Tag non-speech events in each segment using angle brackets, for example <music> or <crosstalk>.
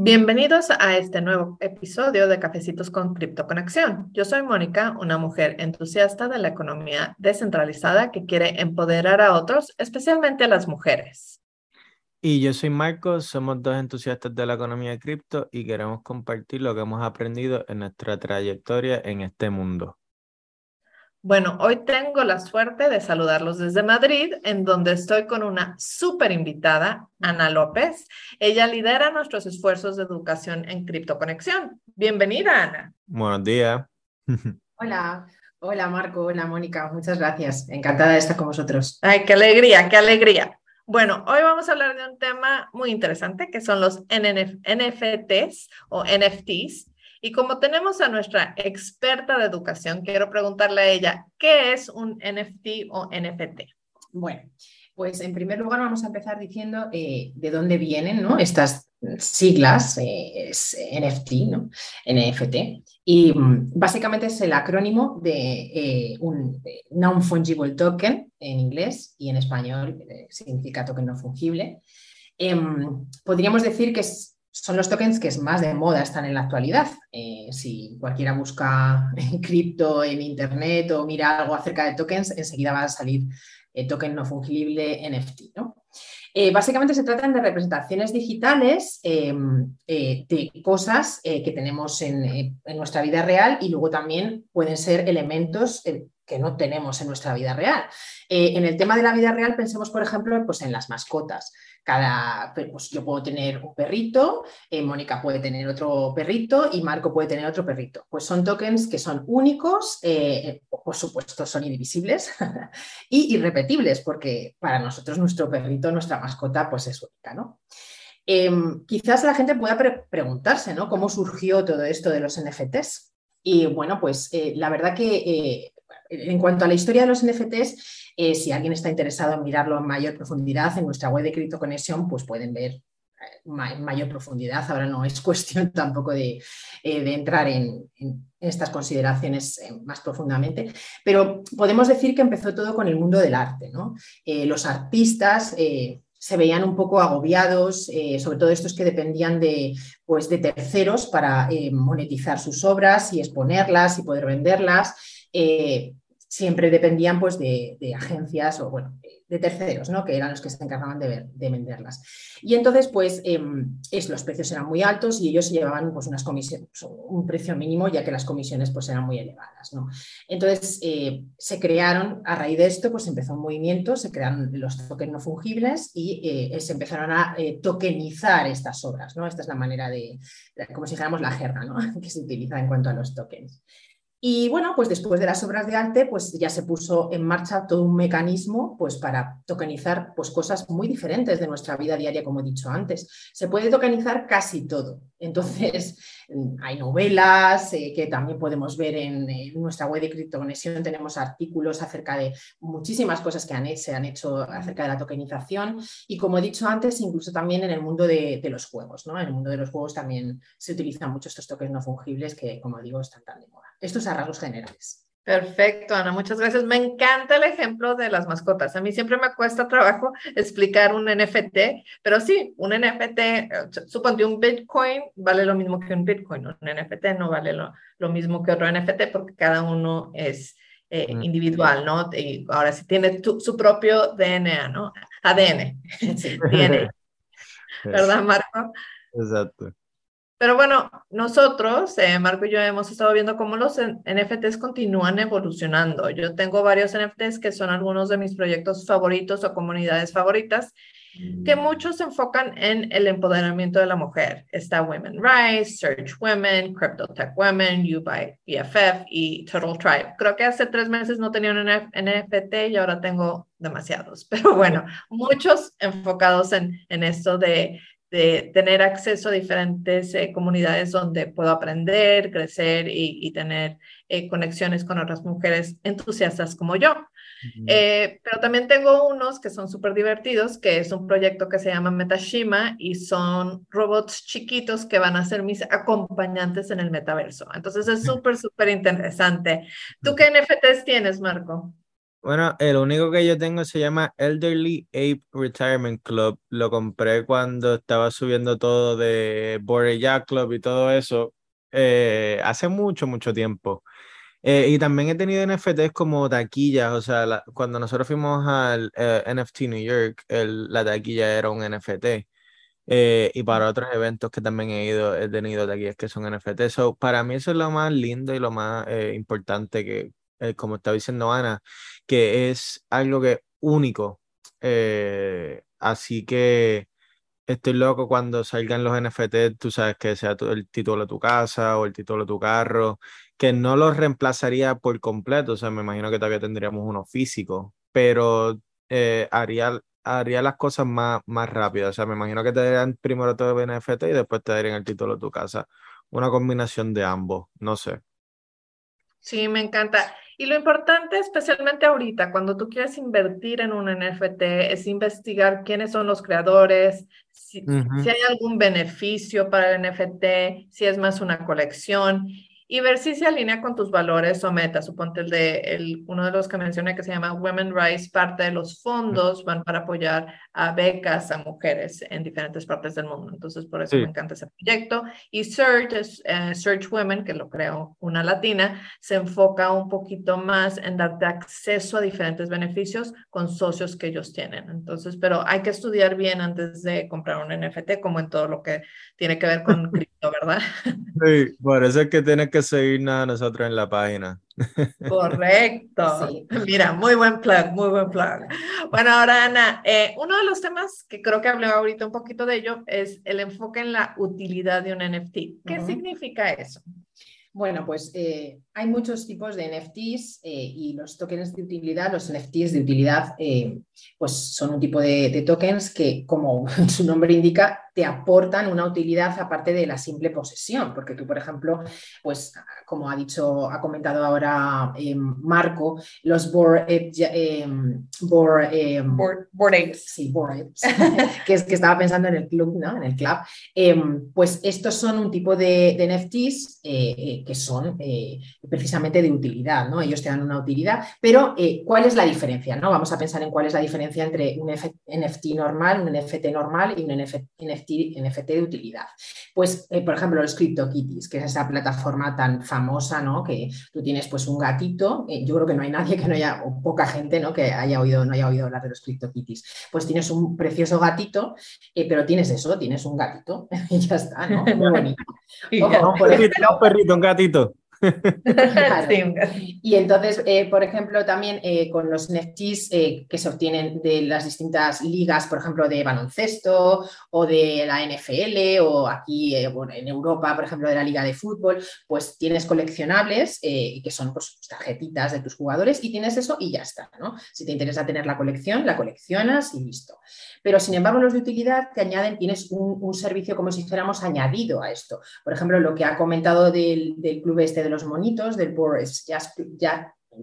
Bienvenidos a este nuevo episodio de Cafecitos con Criptoconexión. Yo soy Mónica, una mujer entusiasta de la economía descentralizada que quiere empoderar a otros, especialmente a las mujeres. Y yo soy Marcos, somos dos entusiastas de la economía cripto y queremos compartir lo que hemos aprendido en nuestra trayectoria en este mundo. Bueno, hoy tengo la suerte de saludarlos desde Madrid, en donde estoy con una súper invitada, Ana López. Ella lidera nuestros esfuerzos de educación en Criptoconexión. Bienvenida, Ana. Buenos días. <laughs> Hola, hola Marco, hola Mónica, muchas gracias. Encantada de estar con vosotros. Ay, qué alegría, qué alegría. Bueno, hoy vamos a hablar de un tema muy interesante que son los NFTs o NFTs. Y como tenemos a nuestra experta de educación, quiero preguntarle a ella, ¿qué es un NFT o NFT? Bueno, pues en primer lugar vamos a empezar diciendo eh, de dónde vienen ¿no? estas siglas, eh, es NFT, ¿no? NFT. Y mm, básicamente es el acrónimo de eh, un non-fungible token en inglés y en español significa token no fungible. Em, podríamos decir que es son los tokens que es más de moda están en la actualidad. Eh, si cualquiera busca <laughs> cripto en internet o mira algo acerca de tokens, enseguida va a salir eh, token no fungible NFT. ¿no? Eh, básicamente se tratan de representaciones digitales em, de cosas que tenemos en, en, nuestra vida real y luego también pueden ser elementos que no tenemos en nuestra vida real. en el tema de la vida real, pensemos, por ejemplo, pues en las mascotas. Cada, pues yo puedo tener un perrito, eh, Mónica puede tener otro perrito y Marco puede tener otro perrito. Pues son tokens que son únicos, eh, por supuesto son indivisibles <laughs> y irrepetibles, porque para nosotros nuestro perrito, nuestra mascota, pues es única, ¿no? Em, quizás la gente pueda preguntarse, ¿no? ¿Cómo surgió todo esto de los NFTs? Y bueno, pues eh, la verdad que en cuanto a la historia de los NFTs, eh, si alguien está interesado en mirarlo en mayor profundidad, en nuestra web de CryptoConnection, pues pueden ver eh, en mayor profundidad. Ahora no es <laughs> cuestión tampoco de, eh, entrar en, estas consideraciones más profundamente, pero podemos decir que empezó todo con el mundo del arte. los artistas se veían un poco agobiados, sobre todo estos que dependían de, pues, de terceros para monetizar sus obras y exponerlas y poder venderlas siempre dependían pues, de, agencias o bueno, de terceros, ¿no? que eran los que se encargaban de, venderlas. Y entonces, pues, em, los precios eran muy altos y ellos se llevaban pues, unas comisiones, un precio mínimo, ya que las comisiones pues, eran muy elevadas. ¿no? Entonces, eh, se crearon, a raíz de esto, pues empezó un movimiento, se crearon los tokens no fungibles y eh, se empezaron a eh, tokenizar estas obras. ¿no? Esta es la manera de, como si dijéramos la jerga ¿no? <laughs> que se utiliza en cuanto a los tokens. Y bueno, pues después de las obras de arte, pues ya se puso en marcha todo un mecanismo pues para tokenizar pues cosas muy diferentes de nuestra vida diaria, como he dicho antes. Se puede tokenizar casi todo. Entonces, <laughs> hay novelas eh, que también podemos ver en, nuestra web de criptoconexión. Tenemos artículos acerca de muchísimas cosas que se han hecho acerca de la tokenización. Y como he dicho antes, incluso también en el mundo de, los juegos. ¿no? En el mundo de los juegos también se utilizan mucho estos tokens no fungibles que, como digo, están tan de moda. Esto es a rasgos generales. Perfecto, Ana, muchas gracias. Me encanta el ejemplo de las mascotas. A mí siempre me cuesta trabajo <laughs> explicar un NFT, pero sí, un NFT, eh, suponte un Bitcoin vale lo mismo que un Bitcoin, un NFT no vale lo, mismo que otro NFT porque cada uno es eh, mm. individual, ¿no? Y ahora sí tiene su propio DNA, ¿no? ADN. Sí, <laughs> DNA. <laughs> ¿verdad, Marco? Exacto. Pero bueno, nosotros, eh, Marco y yo, hemos estado viendo cómo los NFTs continúan evolucionando. Yo tengo varios NFTs que son algunos de mis proyectos favoritos o comunidades favoritas, que mm. muchos se enfocan en el empoderamiento de la mujer. Está Women Rise, Search Women, Crypto Tech Women, You by BFF y Total Tribe. Creo que hace tres meses no tenía un NFT y ahora tengo demasiados, <laughs> pero bueno, muchos enfocados en, en esto de de tener acceso a diferentes eh, comunidades donde puedo aprender, crecer y, tener eh, conexiones con otras mujeres entusiastas como yo. Eh, pero también tengo unos que son súper divertidos, que es un proyecto que se llama Metashima y son robots chiquitos que van a ser mis acompañantes en el metaverso. Entonces es súper, súper interesante. ¿Tú qué NFTs tienes, Marco? Bueno, el único que yo tengo se llama Elderly Ape Retirement Club. Lo compré cuando estaba subiendo todo de Bored Club y todo eso eh, hace mucho, mucho tiempo. Eh, y también he tenido NFTs como taquillas, o sea, cuando nosotros fuimos al eh, NFT New York, la taquilla era un NFT. y para otros eventos que también he ido, he tenido taquillas que son NFT. So, para mí eso es lo más lindo y lo más importante que, como estaba diciendo Ana, que es algo que único. Eh, así que estoy loco cuando salgan los NFT, tú sabes que sea el título de tu casa o el título de tu carro, que no los reemplazaría por completo, o sea, me imagino que todavía tendríamos uno físico, pero eh, haría, haría las cosas más, más rápidas, o sea, me imagino que te darían primero todo el NFT y después te darían el título de tu casa, una combinación de ambos, no sé. Sí, me encanta. Y lo importante, especialmente ahorita, cuando tú quieres invertir en un NFT, es investigar quiénes son los creadores, si, si hay algún beneficio para el NFT, si es más una colección y ver si se alinea con tus valores o metas. Suponte el de el, uno de los que mencioné que se llama Women Rise, parte de los fondos van para apoyar a becas a mujeres en diferentes partes del mundo. Entonces, por eso me encanta ese proyecto. Y Search, eh, Search Women, que lo creo una latina, se enfoca un poquito más en darte acceso a diferentes beneficios con socios que ellos tienen. Entonces, pero hay que estudiar bien antes de comprar un NFT, como en todo lo que tiene que ver con <laughs> cripto, ¿verdad? Sí, es que tiene que seguirnos a nosotros en la página. Correcto. <laughs> Mira, muy buen plug, muy buen plug. Bueno, ahora Ana, eh, uno de los temas que creo que hablé ahorita un poquito de ello es el enfoque en la utilidad de un NFT. ¿Qué significa eso? Bueno, pues eh, hay muchos tipos de NFTs eh, y los tokens de utilidad, los NFTs de utilidad, pues son un tipo de, de, tokens que, como <laughs> su nombre indica, te aportan una utilidad aparte de la simple posesión, porque tú, por ejemplo, pues como ha dicho, ha comentado ahora eh, Marco, los board, eh, eh, board, Sí, <laughs> que, es, que estaba pensando en el club, ¿no? En el club. pues estos son un tipo de, de NFTs que son precisamente de utilidad, ¿no? Ellos te dan una utilidad, pero ¿cuál es la diferencia? ¿no? Vamos a pensar en cuál es la diferencia entre un NFT normal, un NFT normal y un NFT NFT, de utilidad. Pues, eh, por ejemplo, los CryptoKitties, que es esa plataforma tan famosa, ¿no? Que tú tienes pues un gatito, eh, yo creo que no hay nadie que no haya, o poca gente, ¿no? Que haya oído, no haya oído hablar de los CryptoKitties. Pues tienes un precioso gatito, eh, pero tienes eso, tienes un gatito <laughs> y ya está, ¿no? Muy bonito. <laughs> un perrito, un gatito. <laughs> Y entonces, eh, por ejemplo, también eh, con los NFTs eh, que se obtienen de las distintas ligas, por ejemplo, de baloncesto o de la NFL o aquí en Europa, por ejemplo, de la Liga de Fútbol, pues tienes coleccionables que son pues, tarjetitas de tus jugadores y tienes eso y ya está, ¿no? Si te interesa tener la colección, la coleccionas y listo. Pero sin embargo, los de utilidad te añaden, tienes un, servicio como si fuéramos añadido a esto. Por ejemplo, lo que ha comentado del, del club este de los monitos, del Boris Jazz,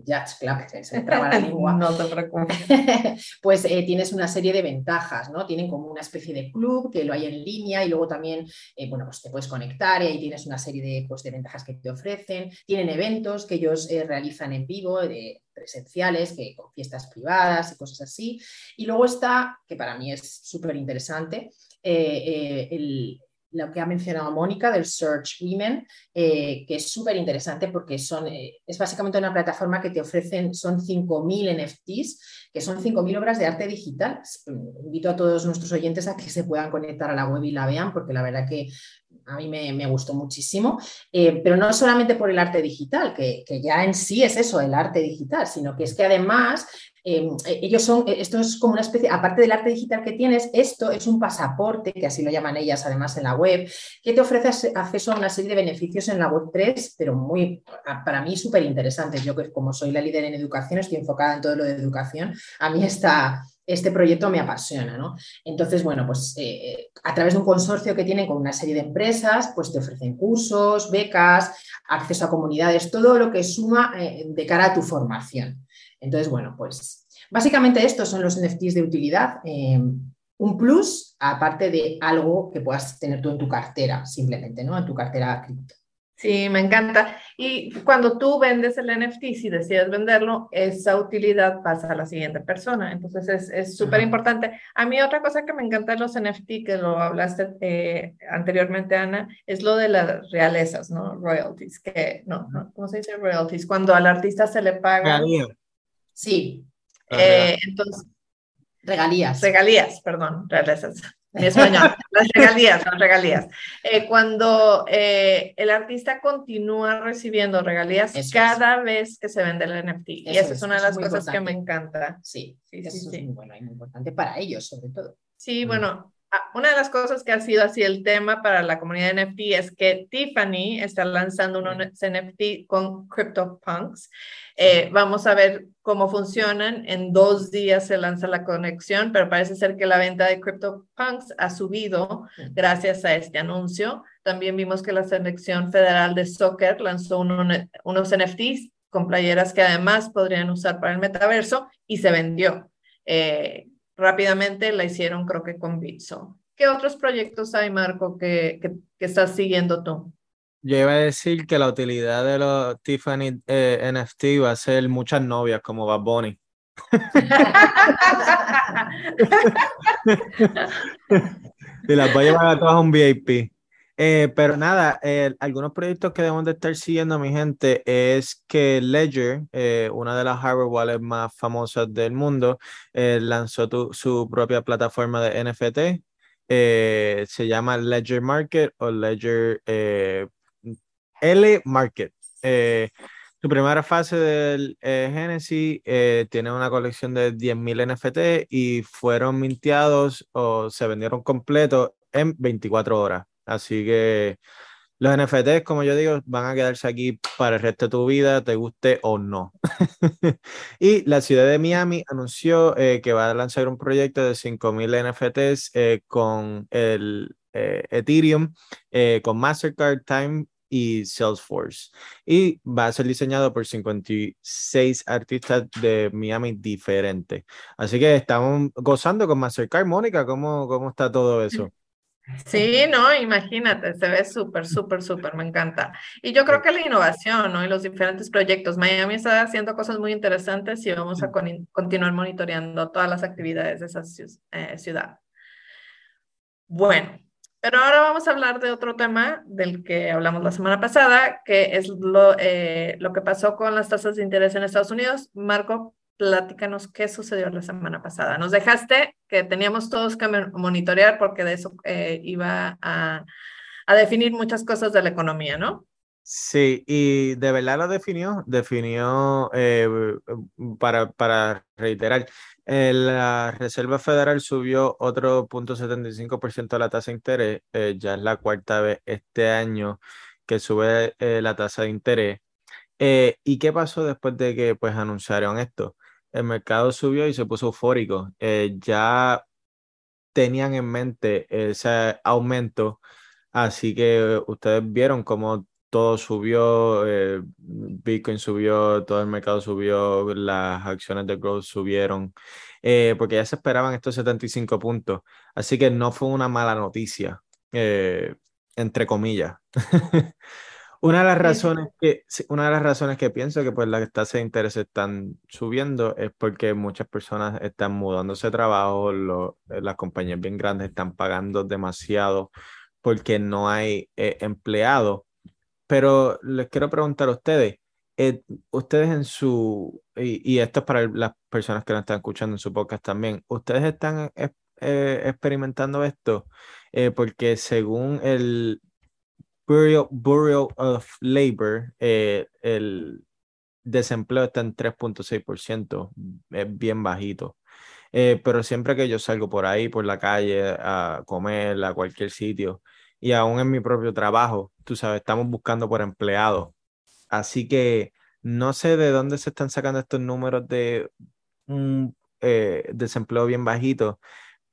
Jazz, Club, se traba la lengua. <laughs> no te preocupes. <laughs> pues eh, tienes una serie de ventajas, ¿no? Tienen como una especie de club que lo hay en línea y luego también, eh, bueno, pues te puedes conectar y ahí tienes una serie de, pues, de ventajas que te ofrecen. Tienen eventos que ellos eh, realizan en vivo, de, presenciales, que con fiestas privadas y cosas así. Y luego está, que para mí es súper interesante, el, lo que ha mencionado Mónica del Search Women, eh, que es súper interesante porque son, eh, es básicamente una plataforma que te ofrecen, son 5.000 NFTs, que son 5.000 obras de arte digital. Invito a todos nuestros oyentes a que se puedan conectar a la web y la vean, porque la verdad que a mí me, gustó muchísimo, eh, pero no solamente por el arte digital, que, que, ya en sí es eso, el arte digital, sino que es que además Em, eh, ellos son, eh, esto es como una especie, aparte del arte digital que tienes, esto es un pasaporte, que así lo llaman ellas además en la web, que te ofrece acceso a una serie de beneficios en la web 3, pero muy, para mí súper interesantes. Yo que como soy la líder en educación, estoy enfocada en todo lo de educación, a mí está este proyecto me apasiona, ¿no? Entonces, bueno, pues eh, a través de un consorcio que tienen con una serie de empresas, pues te ofrecen cursos, becas, acceso a comunidades, todo lo que suma de cara a tu formación. Entonces, bueno, pues básicamente estos son los NFTs de utilidad. Eh, un plus, aparte de algo que puedas tener tú en tu cartera, simplemente, ¿no? En tu cartera cripto. Sí, me encanta. Y cuando tú vendes el NFT, si decides venderlo, esa utilidad pasa a la siguiente persona. Entonces es súper importante. A mí otra cosa que me encanta de los NFT, que lo hablaste eh, anteriormente, Ana, es lo de las realezas, ¿no? Royalties, que no, no, ¿cómo se dice royalties? Cuando al artista se le paga. Sí. Ah, eh, entonces, regalías. Regalías, perdón, regalías. En español, las regalías, las regalías. Eh, cuando eh, el artista continúa recibiendo regalías cada vez que se vende el NFT. y esa es, una de las cosas que me encanta. Sí, sí, eso es muy bueno y muy importante para ellos, sobre todo. Sí, bueno, Ah, una de las cosas que ha sido así el tema para la comunidad NFT es que Tiffany está lanzando unos NFT con CryptoPunks. Eh, vamos a ver cómo funcionan. En dos días se lanza la conexión, pero parece ser que la venta de CryptoPunks ha subido gracias a este anuncio. También vimos que la Selección Federal de Soccer lanzó unos NFTs con playeras que además podrían usar para el metaverso y se vendió. Eh, rápidamente la hicieron creo que con Bitso. ¿Qué otros proyectos hay, Marco, que, que, estás siguiendo tú? Yo iba a decir que la utilidad de los Tiffany eh, NFT va a ser muchas novias como Bad Bunny. <laughs> <laughs> y las va a llevar a todas un VIP. Eh, pero nada, eh, algunos proyectos que debemos de estar siguiendo, mi gente, es que Ledger, eh, una de las hardware wallets más famosas del mundo, lanzó su propia plataforma de NFT. se llama Ledger Market o Ledger L Market. su primera fase del Genesis tiene una colección de 10.000 NFT y fueron minteados o se vendieron completos en 24 horas. Así que los NFTs, como yo digo, van a quedarse aquí para el resto de tu vida, te guste o no. <laughs> y la ciudad de Miami anunció eh, que va a lanzar un proyecto de 5.000 NFTs eh, con el eh, Ethereum, con Mastercard Time y Salesforce. Y va a ser diseñado por 56 artistas de Miami diferentes. Así que estamos gozando con Mastercard. Mónica, ¿cómo, cómo está todo eso? Sí, no, imagínate, se ve súper, súper, súper, me encanta. Y yo creo que la innovación, ¿no? Y los diferentes proyectos. Miami está haciendo cosas muy interesantes y vamos a continuar monitoreando todas las actividades de esa eh, ciudad. Bueno, pero ahora vamos a hablar de otro tema del que hablamos la semana pasada, que es lo, eh, lo que pasó con las tasas de interés en Estados Unidos. Marco, platícanos qué sucedió la semana pasada. Nos dejaste que teníamos todos que monitorear porque de eso eh, iba a, definir muchas cosas de la economía, ¿no? Sí, y de verdad lo definió, definió, eh, para, para reiterar, eh, la Reserva Federal subió otro 0.75% la tasa de interés, ya es la cuarta vez este año que sube la tasa de interés. ¿Y qué pasó después de que pues anunciaron esto? El mercado subió y se puso eufórico. Eh, ya tenían en mente ese aumento, así que ustedes vieron cómo todo subió, eh, Bitcoin subió, todo el mercado subió, las acciones de growth subieron, eh, porque ya se esperaban estos 75 puntos, así que no fue una mala noticia, entre comillas. <laughs> Una de las razones que, una de las razones que pienso que pues las tasas de interés están subiendo es porque muchas personas están mudándose de trabajo, eh, las compañías bien grandes están pagando demasiado porque no hay eh, empleados. Pero les quiero preguntar a ustedes, eh, ustedes en su, y, esto es para las personas que nos están escuchando en su podcast también, ustedes están eh, experimentando esto porque según el Bureau, Bureau of Labor, el desempleo está en 3.6%, es bien bajito. Eh, pero siempre que yo salgo por ahí, por la calle, a comer, a cualquier sitio, y aún en mi propio trabajo, tú sabes, estamos buscando por empleados. Así que no sé de dónde se están sacando estos números de un eh, desempleo bien bajito,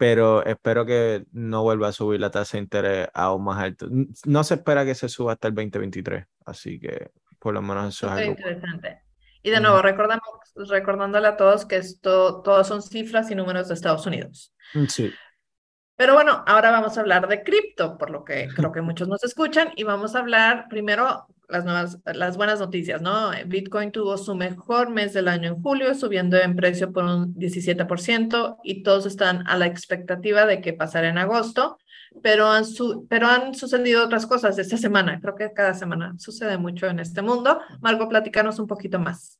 pero espero que no vuelva a subir la tasa de interés aún más alto. No se espera que se suba hasta el 2023, así que por lo menos eso es algo. interesante. Y de nuevo, recordamos, recordándole a todos que esto, todos son cifras y números de Estados Unidos. Mm, sí. Pero bueno, ahora vamos a hablar de cripto, por lo que creo que muchos nos escuchan, y vamos a hablar primero las, nuevas, las buenas noticias, ¿no? Bitcoin tuvo su mejor mes del año en julio, subiendo en precio por un 17%, y todos están a la expectativa de que pasara en agosto pero han, pero han sucedido otras cosas esta semana. Creo que cada semana sucede mucho en este mundo. Marco, platicanos un poquito más.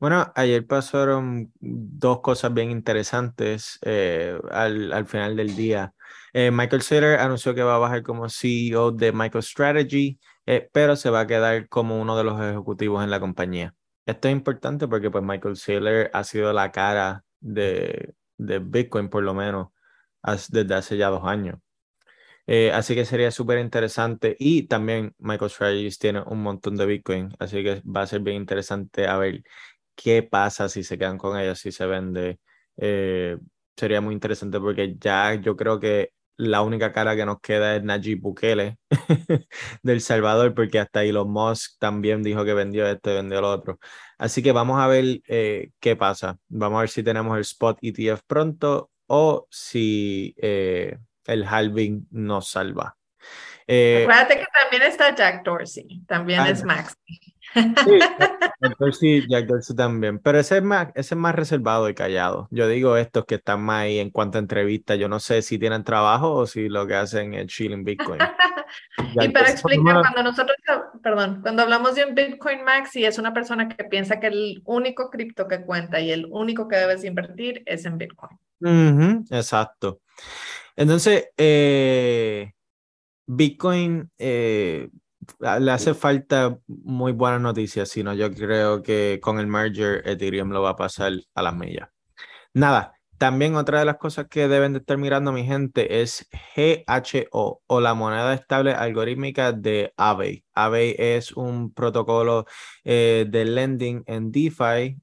Bueno, ayer pasaron dos cosas bien interesantes eh, al, al, final del día. Eh, Michael Saylor anunció que va a bajar como CEO de MicroStrategy, eh, pero se va a quedar como uno de los ejecutivos en la compañía. Esto es importante porque pues, Michael Saylor ha sido la cara de, de Bitcoin, por lo menos, desde hace ya dos años. Eh, así que sería súper interesante. Y también MicroStrategies tiene un montón de Bitcoin, así que va a ser bien interesante a ver qué pasa si se quedan con ellos, si se vende. Eh, sería muy interesante porque ya yo creo que la única cara que nos queda es Najib Bukele <laughs> del Salvador, porque hasta Elon Musk también dijo que vendió esto y vendió lo otro. Así que vamos a ver eh, qué pasa. Vamos a ver si tenemos el spot ETF pronto o si el halving nos salva. Eh, Acuérdate que también está Jack Dorsey, también ah, es Max. Sí, <laughs> Jack Dorsey, Jack Dorsey también, pero ese es, más, ese es más reservado y callado. Yo digo estos que están más ahí en cuanto a entrevistas, yo no sé si tienen trabajo o si lo que hacen es chilling Bitcoin. <laughs> y para explicar, cuando nosotros, perdón, cuando hablamos de un Bitcoin Maxi, es una persona que piensa que el único cripto que cuenta y el único que debes invertir es en Bitcoin. exacto. Entonces, eh, Bitcoin eh, le hace falta muy buenas noticias, sino yo creo que con el merger Ethereum lo va a pasar a las millas. Nada, también otra de las cosas que deben de estar mirando mi gente es GHO o la moneda estable algorítmica de Aave. Aave es un protocolo eh, de lending en DeFi,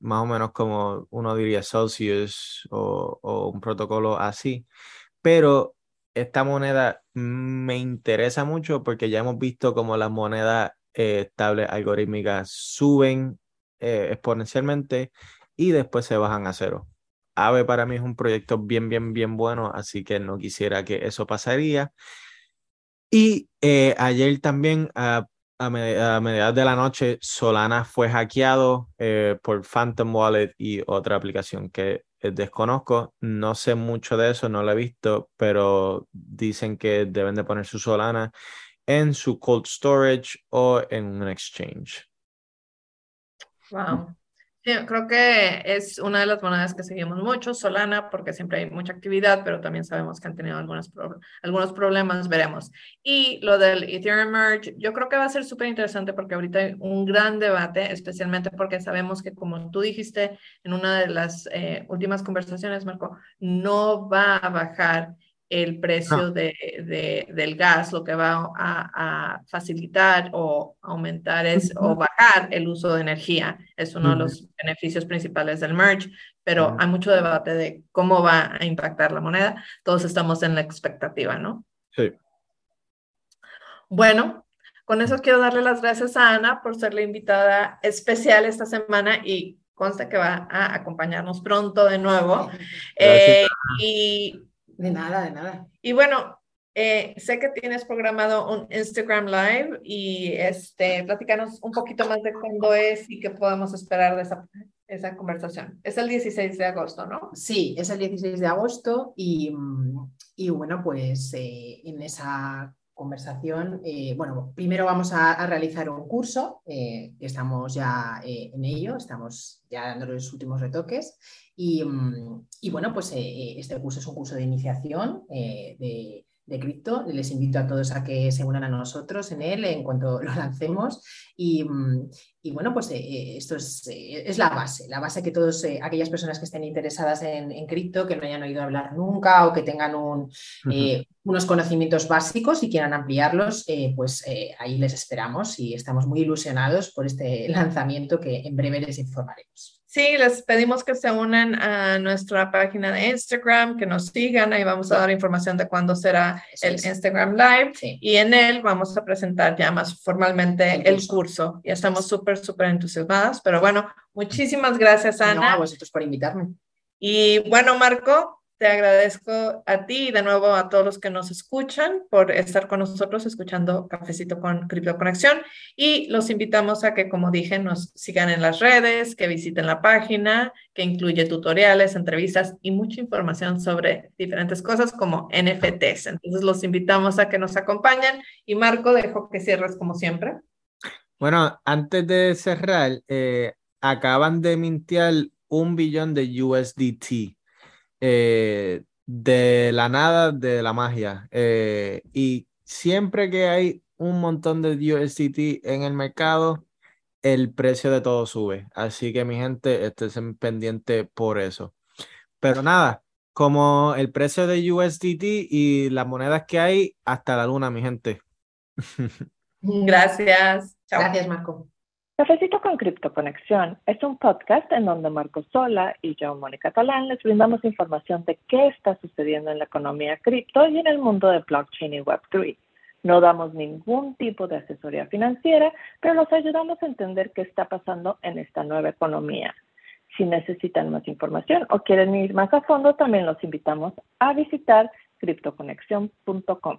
más o menos como uno diría Celsius o un protocolo así pero esta moneda me interesa mucho porque ya hemos visto como las monedas eh, estables algorítmicas suben eh, exponencialmente y después se bajan a cero. AVE para mí es un proyecto bien, bien, bien bueno, así que no quisiera que eso pasaría. Y eh, ayer también, a, a, mediados de la noche, Solana fue hackeado por Phantom Wallet y otra aplicación que eh, desconozco, no sé mucho de eso, no lo he visto, pero dicen que deben de poner su Solana en su cold storage o en un exchange. Wow creo que es una de las monedas que seguimos mucho, Solana, porque siempre hay mucha actividad, pero también sabemos que han tenido algunos, algunos problemas, veremos. Y lo del Ethereum Merge, yo creo que va a ser súper interesante porque ahorita hay un gran debate, especialmente porque sabemos que, como tú dijiste en una de las eh, últimas conversaciones, Marco, no va a bajar el precio de, del gas, lo que va a, facilitar o aumentar es o bajar el uso de energía. Es uno de los beneficios principales del merge, pero hay mucho debate de cómo va a impactar la moneda. Todos estamos en la expectativa, ¿no? Sí. Bueno, con eso quiero darle las gracias a Ana por ser la invitada especial esta semana y consta que va a acompañarnos pronto de nuevo. Eh, y de nada, de nada. Y bueno, eh, sé que tienes programado un Instagram Live y este, platícanos un poquito más de cuándo es y qué podemos esperar de esa, esa conversación? Es el 16 de agosto, ¿no? Sí, es el 16 de agosto y, y bueno, pues eh, en esa conversación, eh, bueno, primero vamos a, realizar un curso, estamos ya en ello, estamos ya dando los últimos retoques y, mm, y bueno, pues este curso es un curso de iniciación de de cripto. Les invito a todos a que se unan a nosotros en él en cuanto <laughs> lo lancemos. Y, mm, bueno, pues eh, eh, esto eh, es, la base, la base que todos aquellas personas que estén interesadas en, cripto, que no hayan oído hablar nunca o que tengan unos conocimientos básicos y quieran ampliarlos, pues ahí les esperamos y estamos muy ilusionados por este <laughs> lanzamiento que en breve les informaremos. Sí, les pedimos que se unan a nuestra página de Instagram, que nos sigan, ahí vamos a dar información de cuándo será el Instagram Live y en él vamos a presentar ya más formalmente el curso. Ya estamos súper, súper entusiasmadas, pero bueno, muchísimas gracias Ana. a vosotros por invitarme. Y bueno, Marco, te agradezco a ti y de nuevo a todos los que nos escuchan por estar con nosotros escuchando Cafecito con Cripto Conexión y los invitamos a que, como dije, nos sigan en las redes, que visiten la página, que incluye tutoriales, entrevistas y mucha información sobre diferentes cosas como NFTs. Entonces los invitamos a que nos acompañen y Marco, dejo que cierres como siempre. Bueno, antes de cerrar, eh, acaban de mintear un billón de USDT eh, de la nada, de la magia. Eh, y siempre que hay un montón de USDT en el mercado, el precio de todo sube. Así que mi gente, estén pendiente por eso. Pero nada, como el precio de USDT y las monedas que hay, hasta la luna, mi gente. <laughs> Gracias. Gracias, Marco. Cafecito con Cripto Conexión es un podcast en donde Marco Sola y yo, Mónica Talán, les brindamos información de qué está sucediendo en la economía cripto y en el mundo de blockchain y Web3. No damos ningún tipo de asesoría financiera, pero los ayudamos a entender qué está pasando en esta nueva economía. Si necesitan más información o quieren ir más a fondo, también los invitamos a visitar criptoconexión.com.